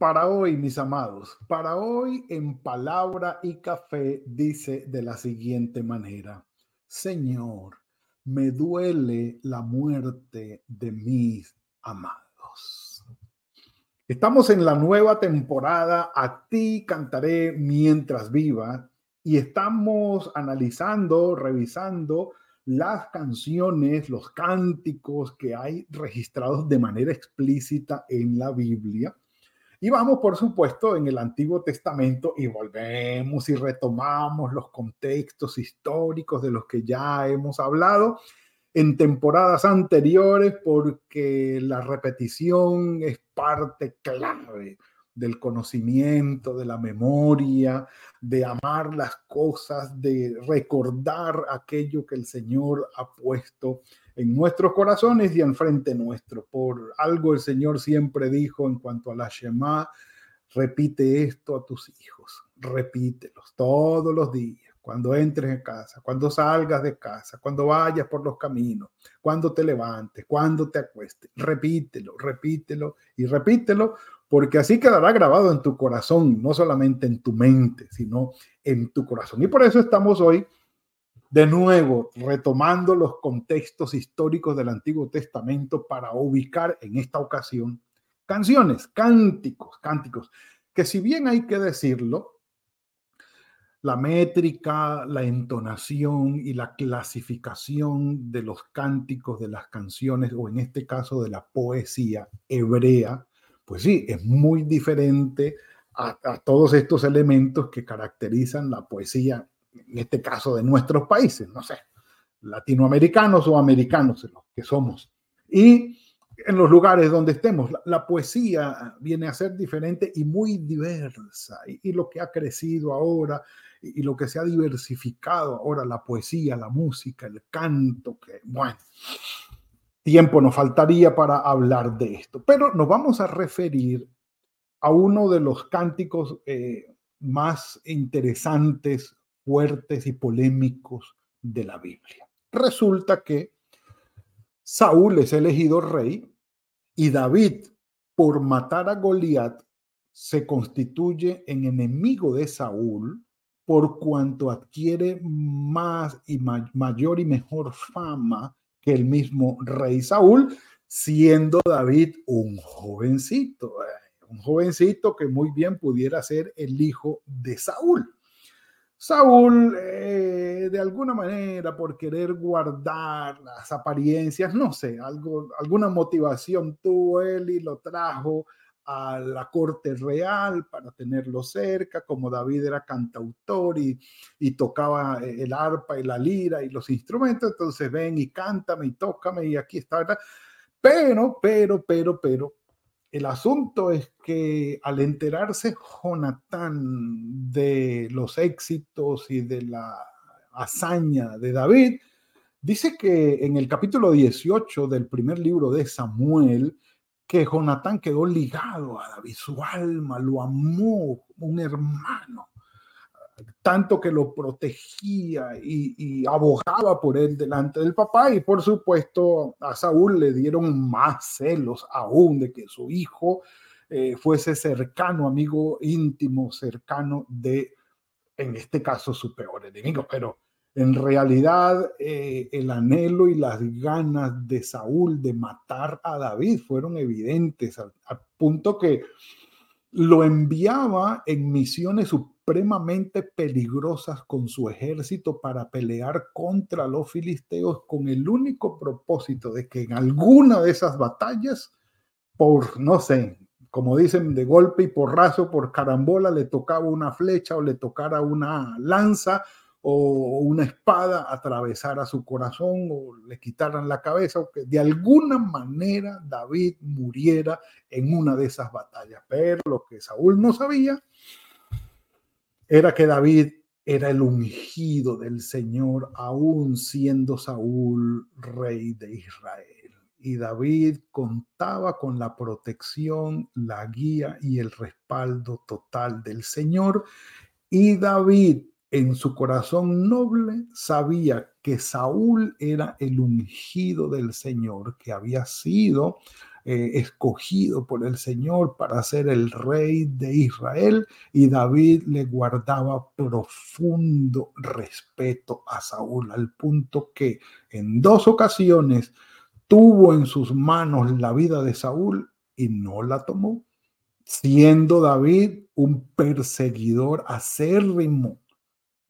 Para hoy, mis amados, para hoy en palabra y café dice de la siguiente manera, Señor, me duele la muerte de mis amados. Estamos en la nueva temporada, a ti cantaré mientras viva, y estamos analizando, revisando las canciones, los cánticos que hay registrados de manera explícita en la Biblia y vamos, por supuesto, en el Antiguo Testamento y volvemos y retomamos los contextos históricos de los que ya hemos hablado en temporadas anteriores porque la repetición es parte clave del conocimiento, de la memoria, de amar las cosas, de recordar aquello que el Señor ha puesto en nuestros corazones y enfrente nuestro. Por algo el Señor siempre dijo en cuanto a la Shema, repite esto a tus hijos, repítelos todos los días, cuando entres en casa, cuando salgas de casa, cuando vayas por los caminos, cuando te levantes, cuando te acuestes, repítelo, repítelo y repítelo, porque así quedará grabado en tu corazón, no solamente en tu mente, sino en tu corazón. Y por eso estamos hoy de nuevo retomando los contextos históricos del Antiguo Testamento para ubicar en esta ocasión canciones, cánticos, cánticos, que si bien hay que decirlo, la métrica, la entonación y la clasificación de los cánticos de las canciones, o en este caso de la poesía hebrea, pues sí, es muy diferente a, a todos estos elementos que caracterizan la poesía en este caso de nuestros países, no sé, latinoamericanos o americanos, los que somos. Y en los lugares donde estemos, la, poesía viene a ser diferente y muy diversa. Y, lo que ha crecido ahora y, lo que se ha diversificado ahora, la poesía, la música, el canto, que bueno, tiempo nos faltaría para hablar de esto. Pero nos vamos a referir a uno de los cánticos eh, más interesantes fuertes y polémicos de la Biblia. Resulta que Saúl es elegido rey y David, por matar a Goliat, se constituye en enemigo de Saúl por cuanto adquiere más y mayor y mejor fama que el mismo rey Saúl, siendo David un jovencito, eh, un jovencito que muy bien pudiera ser el hijo de Saúl. Saúl, eh, de alguna manera, por querer guardar las apariencias, no sé, algo, alguna motivación tuvo él y lo trajo a la corte real para tenerlo cerca, como David era cantautor y, y tocaba el arpa y la lira y los instrumentos, entonces ven y cántame y tócame y aquí está, ¿verdad? Pero, pero, pero, pero, el asunto es que al enterarse Jonatán de los éxitos y de la hazaña de David, dice que en el capítulo 18 del primer libro de Samuel, que Jonatán quedó ligado a David, su alma lo amó, un hermano tanto que lo protegía y, abogaba por él delante del papá y por supuesto a Saúl le dieron más celos aún de que su hijo eh, fuese cercano, amigo íntimo, cercano de, en este caso, su peor enemigo. Pero en realidad eh, el anhelo y las ganas de Saúl de matar a David fueron evidentes al, al punto que lo enviaba en misiones supremamente peligrosas con su ejército para pelear contra los filisteos con el único propósito de que en alguna de esas batallas, por, no sé, como dicen, de golpe y porrazo, por carambola, le tocaba una flecha o le tocara una lanza o una espada atravesara su corazón o le quitaran la cabeza o que de alguna manera David muriera en una de esas batallas. Pero lo que Saúl no sabía era que David era el ungido del Señor, aún siendo Saúl rey de Israel. Y David contaba con la protección, la guía y el respaldo total del Señor. Y David en su corazón noble sabía que Saúl era el ungido del Señor, que había sido eh, escogido por el Señor para ser el rey de Israel y David le guardaba profundo respeto a Saúl al punto que en dos ocasiones tuvo en sus manos la vida de Saúl y no la tomó, siendo David un perseguidor acérrimo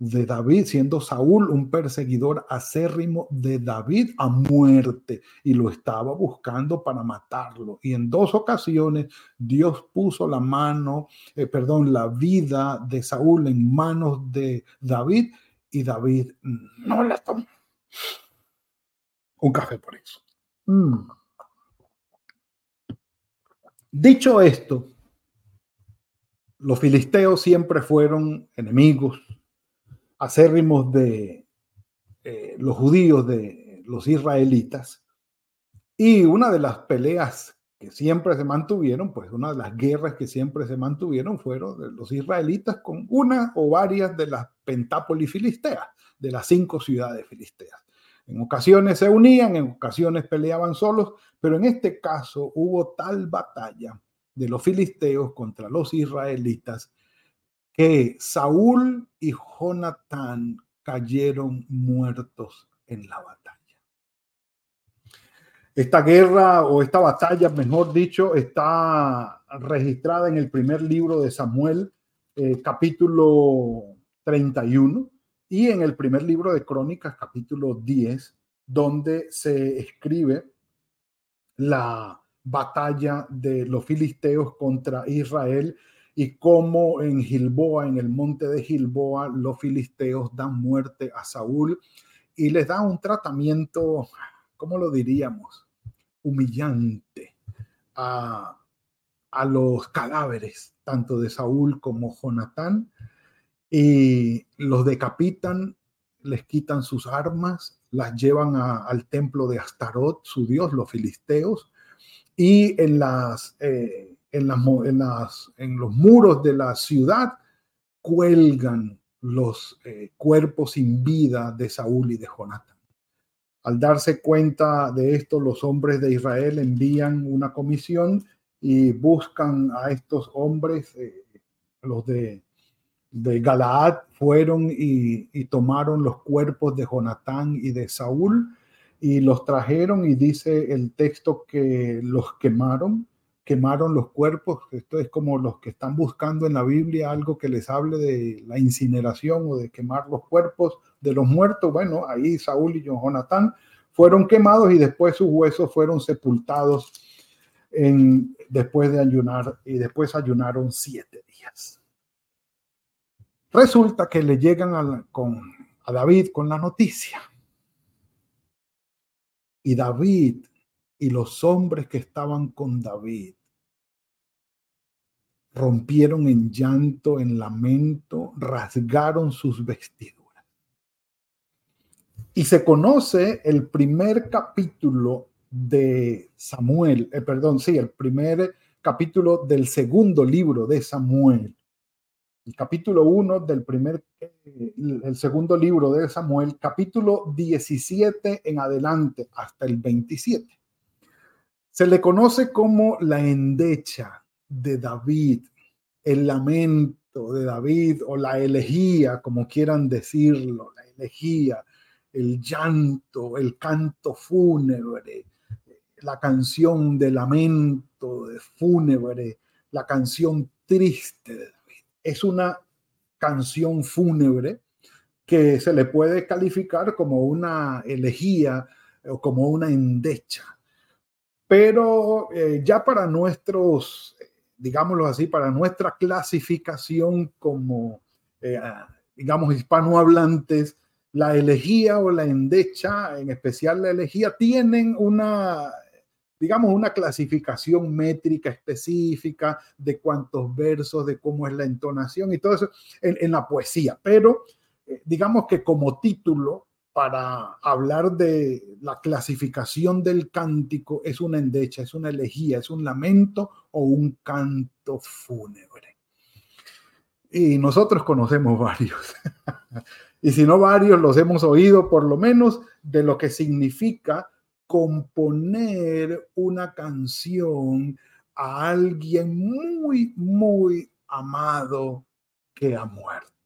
de David, siendo Saúl un perseguidor acérrimo de David a muerte y lo estaba buscando para matarlo. Y en dos ocasiones Dios puso la mano, eh, perdón, la vida de Saúl en manos de David y David no la tomó. Un café por eso. Mm. Dicho esto, los filisteos siempre fueron enemigos acérrimos de eh, los judíos, de los israelitas. Y una de las peleas que siempre se mantuvieron, pues una de las guerras que siempre se mantuvieron fueron los israelitas con una o varias de las pentápolis filisteas, de las cinco ciudades filisteas. En ocasiones se unían, en ocasiones peleaban solos, pero en este caso hubo tal batalla de los filisteos contra los israelitas que Saúl y Jonatán cayeron muertos en la batalla. Esta guerra o esta batalla, mejor dicho, está registrada en el primer libro de Samuel, eh, capítulo 31, y en el primer libro de Crónicas, capítulo 10, donde se escribe la batalla de los filisteos contra Israel y cómo en Gilboa, en el monte de Gilboa, los filisteos dan muerte a Saúl y les dan un tratamiento, ¿cómo lo diríamos? Humillante a, a los cadáveres, tanto de Saúl como Jonatán, y los decapitan, les quitan sus armas, las llevan al templo de Astarot, su dios, los filisteos, y en las... Eh, en, los muros de la ciudad cuelgan los eh, cuerpos sin vida de Saúl y de Jonatán. Al darse cuenta de esto, los hombres de Israel envían una comisión y buscan a estos hombres, eh, los de, de Galaad, fueron y, y tomaron los cuerpos de Jonatán y de Saúl y los trajeron y dice el texto que los quemaron quemaron los cuerpos. Esto es como los que están buscando en la Biblia algo que les hable de la incineración o de quemar los cuerpos de los muertos. Bueno, ahí Saúl y Jonatán fueron quemados y después sus huesos fueron sepultados después de ayunar y después ayunaron siete días. Resulta que le llegan con, a David con la noticia. Y David y los hombres que estaban con David rompieron en llanto, en lamento, rasgaron sus vestiduras. Y se conoce el primer capítulo de Samuel, eh, perdón, sí, el primer capítulo del segundo libro de Samuel. El capítulo 1 del primer, eh, el segundo libro de Samuel, capítulo 17 en adelante hasta el 27. Se le conoce como la endecha de David, el lamento de David o la elegía, como quieran decirlo, la elegía, el llanto, el canto fúnebre, la canción de lamento, de fúnebre, la canción triste de David. Es una canción fúnebre que se le puede calificar como una elegía o como una endecha. Pero eh, ya para nuestros digámoslo así, para nuestra clasificación como, eh, digamos, hispanohablantes, la elegía o la endecha, en especial la elegía, tienen una, digamos, una clasificación métrica específica de cuántos versos, de cómo es la entonación y todo eso en, la poesía. Pero eh, digamos que como título para hablar de la clasificación del cántico es una endecha, es una elegía, es un lamento o un canto fúnebre. Y nosotros conocemos varios. y si no varios, los hemos oído por lo menos de lo que significa componer una canción a alguien muy, muy amado que ha muerto.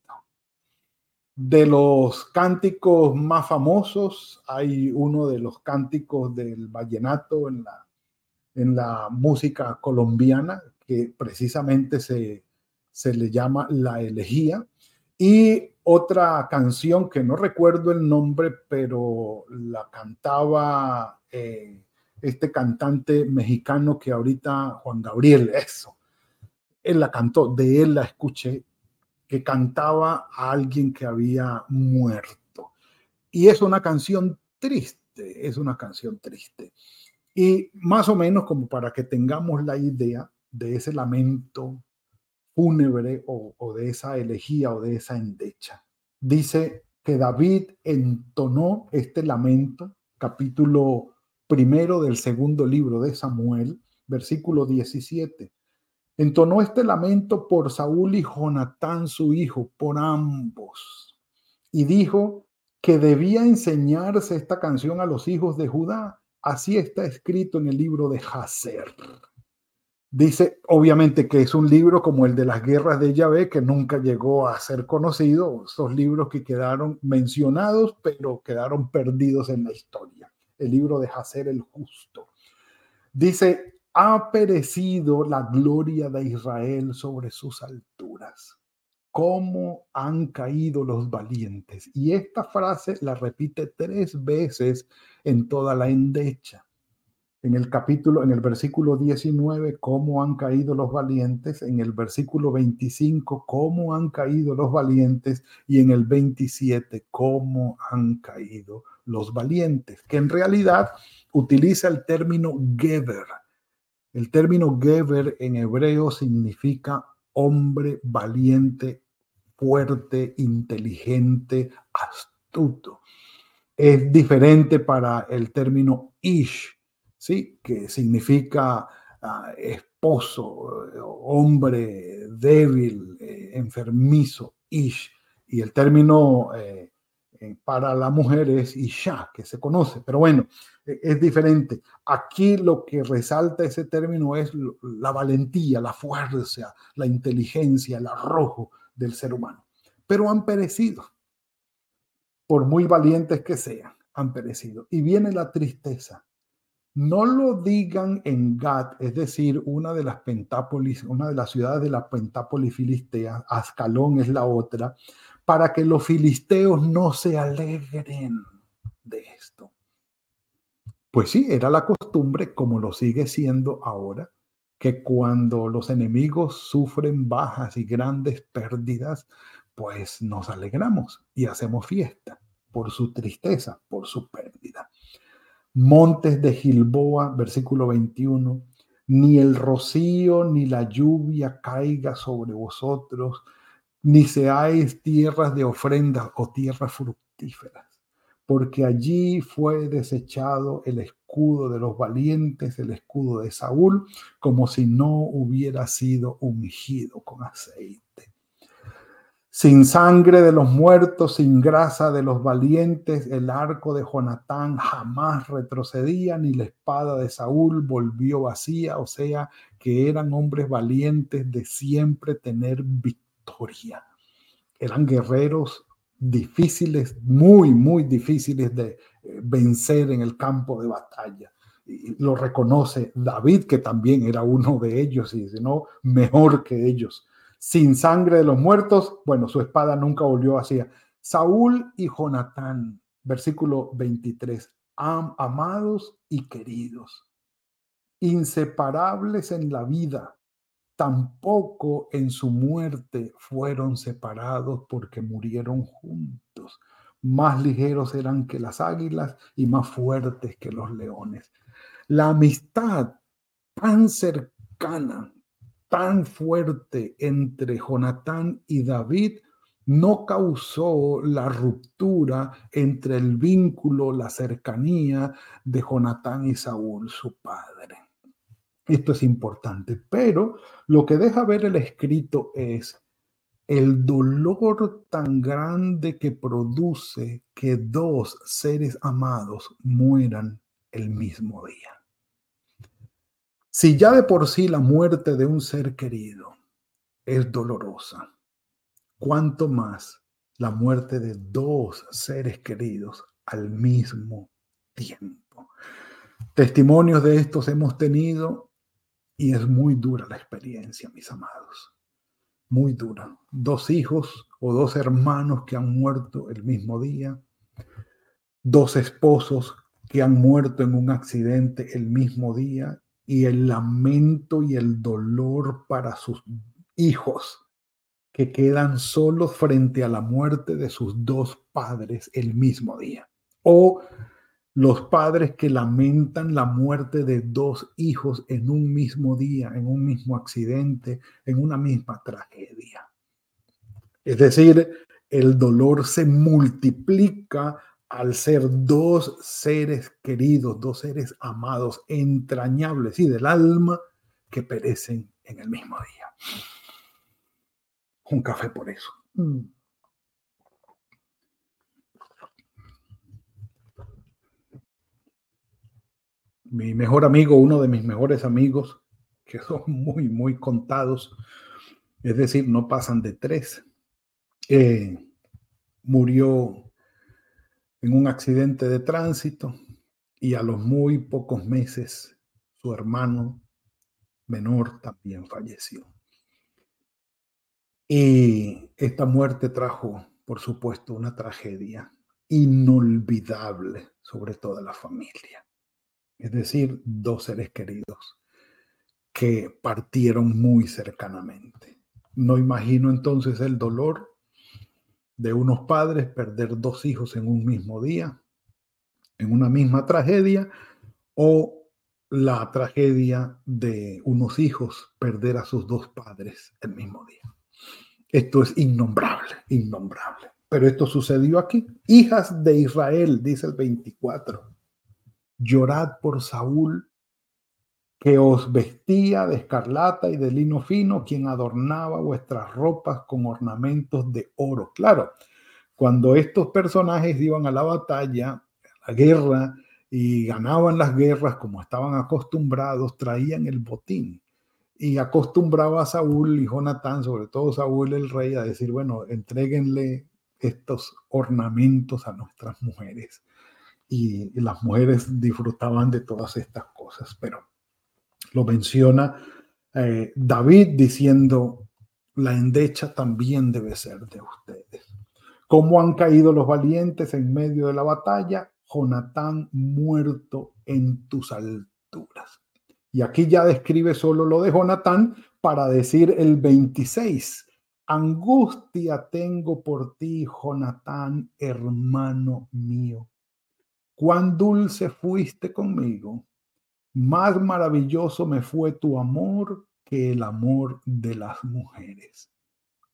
De los cánticos más famosos, hay uno de los cánticos del vallenato en la, en la música colombiana, que precisamente se, se le llama La Elegía, y otra canción que no recuerdo el nombre, pero la cantaba eh, este cantante mexicano que ahorita, Juan Gabriel, eso, él la cantó, de él la escuché que cantaba a alguien que había muerto. Y es una canción triste, es una canción triste. Y más o menos como para que tengamos la idea de ese lamento fúnebre o, o de esa elegía o de esa endecha. Dice que David entonó este lamento, capítulo primero del segundo libro de Samuel, versículo 17 Entonó este lamento por Saúl y Jonatán, su hijo, por ambos. Y dijo que debía enseñarse esta canción a los hijos de Judá. Así está escrito en el libro de Hazer. Dice, obviamente, que es un libro como el de las guerras de Yahvé, que nunca llegó a ser conocido, esos libros que quedaron mencionados, pero quedaron perdidos en la historia. El libro de Hazer el Justo. Dice, ha perecido la gloria de Israel sobre sus alturas. ¿Cómo han caído los valientes? Y esta frase la repite tres veces en toda la endecha. En el capítulo, en el versículo 19, cómo han caído los valientes. En el versículo 25, cómo han caído los valientes. Y en el 27, cómo han caído los valientes. Que en realidad utiliza el término Geber el término Geber en hebreo significa hombre valiente, fuerte, inteligente, astuto. Es diferente para el término Ish, ¿sí? que significa ah, esposo, hombre débil, eh, enfermizo, Ish. Y el término eh, para la mujer es Isha, que se conoce. Pero bueno, e, es diferente. Aquí lo que resalta ese término es la valentía, la fuerza, la inteligencia, el arrojo del ser humano. Pero han perecido, por muy valientes que sean, han perecido. Y viene la tristeza. No lo digan en Gat, es decir, una de las pentápolis, una de las ciudades de la pentápolis filistea, Ascalón es la otra, para que los filisteos no se alegren de esto. Pues sí, era la costumbre, como lo sigue siendo ahora, que cuando los enemigos sufren bajas y grandes pérdidas, pues nos alegramos y hacemos fiesta por su tristeza, por su pérdida. Montes de Gilboa, versículo 21, ni el rocío ni la lluvia caiga sobre vosotros, ni seáis tierras de ofrendas o tierras fructíferas porque allí fue desechado el escudo de los valientes, el escudo de Saúl, como si no hubiera sido ungido con aceite. Sin sangre de los muertos, sin grasa de los valientes, el arco de Jonatán jamás retrocedía, ni la espada de Saúl volvió vacía, o sea, que eran hombres valientes de siempre tener victoria. Eran guerreros difíciles, muy, muy difíciles de eh, vencer en el campo de batalla. Lo reconoce David, que también era uno de ellos, y si no, mejor que ellos. Sin sangre de los muertos, bueno, su espada nunca volvió hacia Saúl y Jonatán, versículo 23, amados y queridos, inseparables en la vida, tampoco en su muerte fueron separados porque murieron juntos. Más ligeros eran que las águilas y más fuertes que los leones. La amistad tan cercana, tan fuerte entre Jonatán y David no causó la ruptura entre el vínculo, la cercanía de Jonatán y Saúl, su padre. Esto es importante, pero lo que deja ver el escrito es el dolor tan grande que produce que dos seres amados mueran el mismo día. Si ya de por sí la muerte de un ser querido es dolorosa, cuánto más la muerte de dos seres queridos al mismo tiempo. Testimonios de estos hemos tenido y es muy dura la experiencia, mis amados. Muy dura. Dos hijos o dos hermanos que han muerto el mismo día. Dos esposos que han muerto en un accidente el mismo día y el lamento y el dolor para sus hijos que quedan solos frente a la muerte de sus dos padres el mismo día. O los padres que lamentan la muerte de dos hijos en un mismo día, en un mismo accidente, en una misma tragedia. Es decir, el dolor se multiplica al ser dos seres queridos, dos seres amados, entrañables y del alma que perecen en el mismo día un café por eso. Mm. Mi mejor amigo, uno de mis mejores amigos, que son muy, muy contados, es decir, no pasan de tres, eh, murió en un accidente de tránsito y a los muy pocos meses su hermano menor también falleció. Y esta muerte trajo, por supuesto, una tragedia inolvidable sobre toda la familia. Es decir, dos seres queridos que partieron muy cercanamente. No imagino entonces el dolor de unos padres perder dos hijos en un mismo día, en una misma tragedia, o la tragedia de unos hijos perder a sus dos padres el mismo día. Esto es innombrable, innombrable. Pero esto sucedió aquí. Hijas de Israel, dice el 24. Llorad por Saúl, que os vestía de escarlata y de lino fino, quien adornaba vuestras ropas con ornamentos de oro. Claro, cuando estos personajes iban a la batalla, a la guerra, y ganaban las guerras como estaban acostumbrados, traían el botín y acostumbraba Saúl y Jonatán, sobre todo Saúl el rey, a decir, bueno, entreguenle estos ornamentos a nuestras mujeres. Y, las mujeres disfrutaban de todas estas cosas, pero lo menciona eh, David diciendo, la endecha también debe ser de ustedes. ¿Cómo han caído los valientes en medio de la batalla? Jonatán muerto en tus alturas. Y aquí ya describe solo lo de Jonatán para decir el 26. Angustia tengo por ti, Jonatán, hermano mío. Cuán dulce fuiste conmigo. Más maravilloso me fue tu amor que el amor de las mujeres.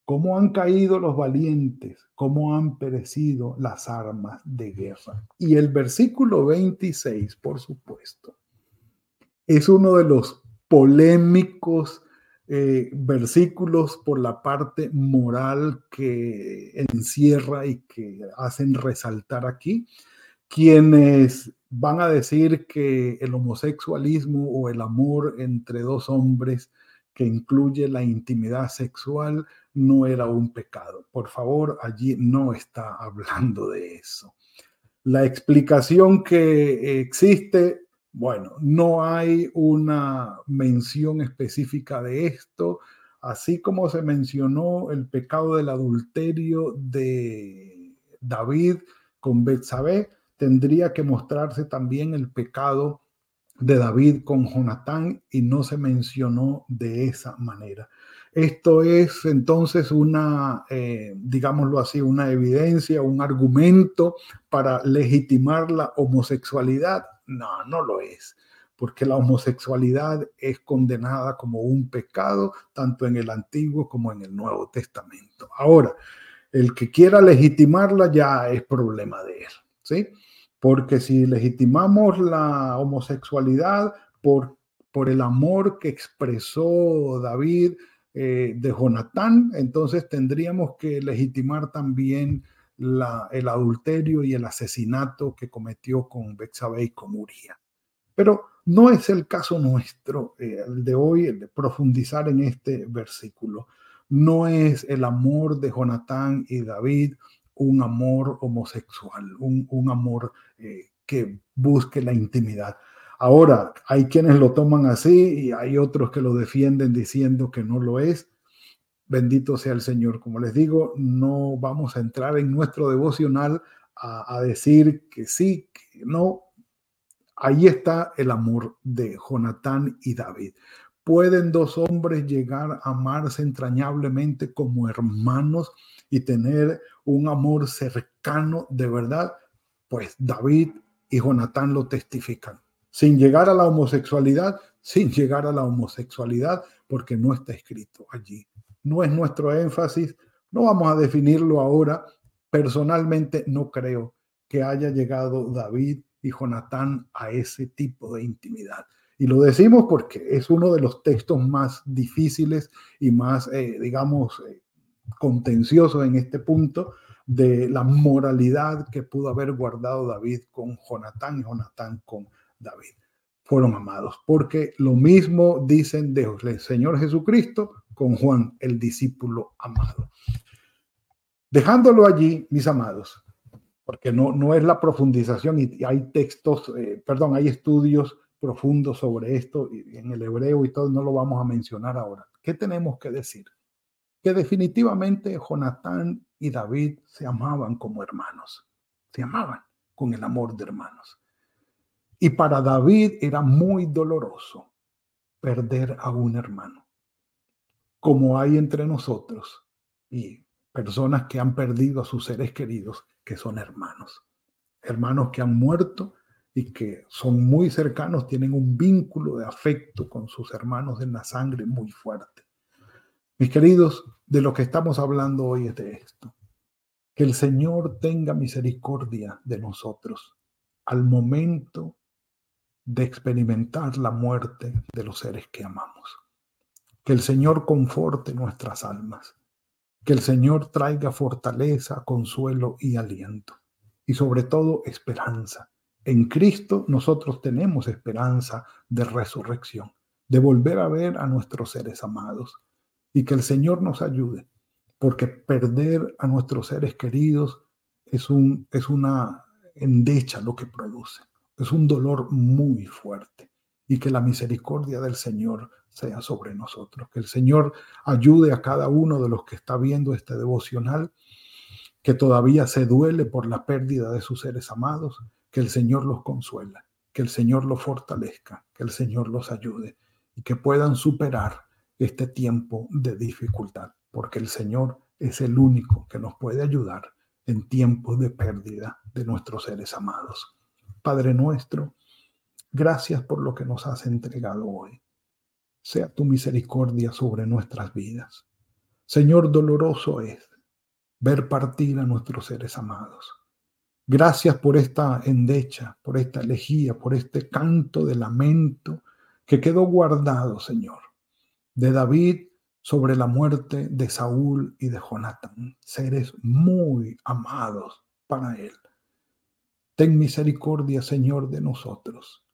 Cómo han caído los valientes, cómo han perecido las armas de guerra. Y el versículo 26, por supuesto, es uno de los polémicos eh, versículos por la parte moral que encierra y que hacen resaltar aquí. Quienes van a decir que el homosexualismo o el amor entre dos hombres que incluye la intimidad sexual no era un pecado. Por favor, allí no está hablando de eso. La explicación que existe bueno, no hay una mención específica de esto, así como se mencionó el pecado del adulterio de David con Betsabé, tendría que mostrarse también el pecado de David con Jonatán y no se mencionó de esa manera. Esto es entonces una, eh, digámoslo así, una evidencia, un argumento para legitimar la homosexualidad no, no lo es, porque la homosexualidad es condenada como un pecado tanto en el Antiguo como en el Nuevo Testamento. Ahora, el que quiera legitimarla ya es problema de él, ¿sí? Porque si legitimamos la homosexualidad por, por el amor que expresó David eh, de Jonatán, entonces tendríamos que legitimar también el adulterio y el asesinato que cometió con Bexabe y con Uría. Pero no es el caso nuestro, eh, el de hoy, el de profundizar en este versículo. No es el amor de Jonatán y David un amor homosexual, un, un amor eh, que busque la intimidad. Ahora, hay quienes lo toman así y hay otros que lo defienden diciendo que no lo es. Bendito sea el Señor. Como les digo, no vamos a entrar en nuestro devocional a, decir que sí, no. Ahí está el amor de Jonatán y David. ¿Pueden dos hombres llegar a amarse entrañablemente como hermanos y tener un amor cercano de verdad? Pues David y Jonatán lo testifican. Sin llegar a la homosexualidad, sin llegar a la homosexualidad, porque no está escrito allí no es nuestro énfasis, no vamos a definirlo ahora. Personalmente no creo que haya llegado David y Jonatán a ese tipo de intimidad. Y lo decimos porque es uno de los textos más difíciles y más, eh, digamos, eh, contenciosos en este punto de la moralidad que pudo haber guardado David con Jonatán y Jonatán con David. Fueron amados, porque lo mismo dicen del Señor Jesucristo con Juan, el discípulo amado. Dejándolo allí, mis amados, porque no, no es la profundización y hay textos, eh, perdón, hay estudios profundos sobre esto en el hebreo y todo, no lo vamos a mencionar ahora. ¿Qué tenemos que decir? Que definitivamente Jonatán y David se amaban como hermanos, se amaban con el amor de hermanos. Y para David era muy doloroso perder a un hermano como hay entre nosotros y personas que han perdido a sus seres queridos, que son hermanos. Hermanos que han muerto y que son muy cercanos, tienen un vínculo de afecto con sus hermanos en la sangre muy fuerte. Mis queridos, de lo que estamos hablando hoy es de esto. Que el Señor tenga misericordia de nosotros al momento de experimentar la muerte de los seres que amamos. Que el Señor conforte nuestras almas. Que el Señor traiga fortaleza, consuelo y aliento. Y sobre todo esperanza. En Cristo nosotros tenemos esperanza de resurrección, de volver a ver a nuestros seres amados. Y que el Señor nos ayude, porque perder a nuestros seres queridos es, un, es una endecha lo que produce. Es un dolor muy fuerte. Y que la misericordia del Señor sea sobre nosotros. Que el Señor ayude a cada uno de los que está viendo este devocional, que todavía se duele por la pérdida de sus seres amados, que el Señor los consuela, que el Señor los fortalezca, que el Señor los ayude y que puedan superar este tiempo de dificultad, porque el Señor es el único que nos puede ayudar en tiempos de pérdida de nuestros seres amados. Padre nuestro, gracias por lo que nos has entregado hoy sea tu misericordia sobre nuestras vidas. Señor, doloroso es ver partir a nuestros seres amados. Gracias por esta endecha, por esta elegía, por este canto de lamento que quedó guardado, Señor, de David sobre la muerte de Saúl y de Jonatán, seres muy amados para él. Ten misericordia, Señor, de nosotros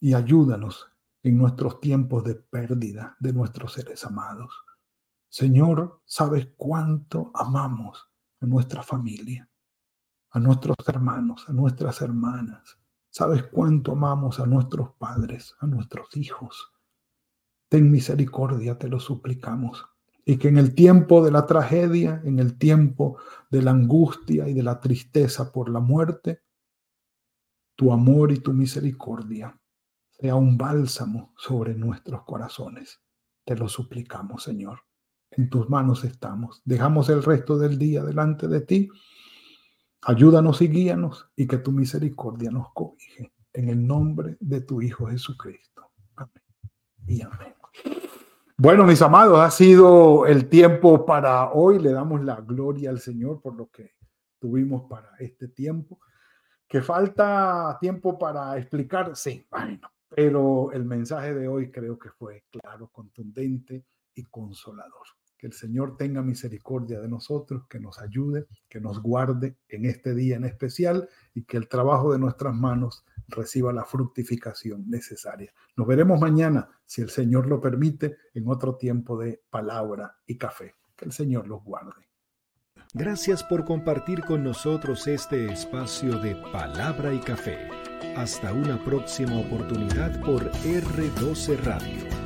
y ayúdanos en nuestros tiempos de pérdida de nuestros seres amados. Señor, sabes cuánto amamos a nuestra familia, a nuestros hermanos, a nuestras hermanas. Sabes cuánto amamos a nuestros padres, a nuestros hijos. Ten misericordia, te lo suplicamos. Y que en el tiempo de la tragedia, en el tiempo de la angustia y de la tristeza por la muerte, tu amor y tu misericordia sea un bálsamo sobre nuestros corazones. Te lo suplicamos, Señor. En tus manos estamos. Dejamos el resto del día delante de ti. Ayúdanos y guíanos y que tu misericordia nos cobije. en el nombre de tu Hijo Jesucristo. Amén y amén. Bueno, mis amados, ha sido el tiempo para hoy. Le damos la gloria al Señor por lo que tuvimos para este tiempo. Que falta tiempo para explicar, sí, bueno, pero el mensaje de hoy creo que fue claro, contundente y consolador. Que el Señor tenga misericordia de nosotros, que nos ayude, que nos guarde en este día en especial y que el trabajo de nuestras manos reciba la fructificación necesaria. Nos veremos mañana, si el Señor lo permite, en otro tiempo de palabra y café. Que el Señor los guarde. Gracias por compartir con nosotros este espacio de palabra y café. Hasta una próxima oportunidad por R12 Radio.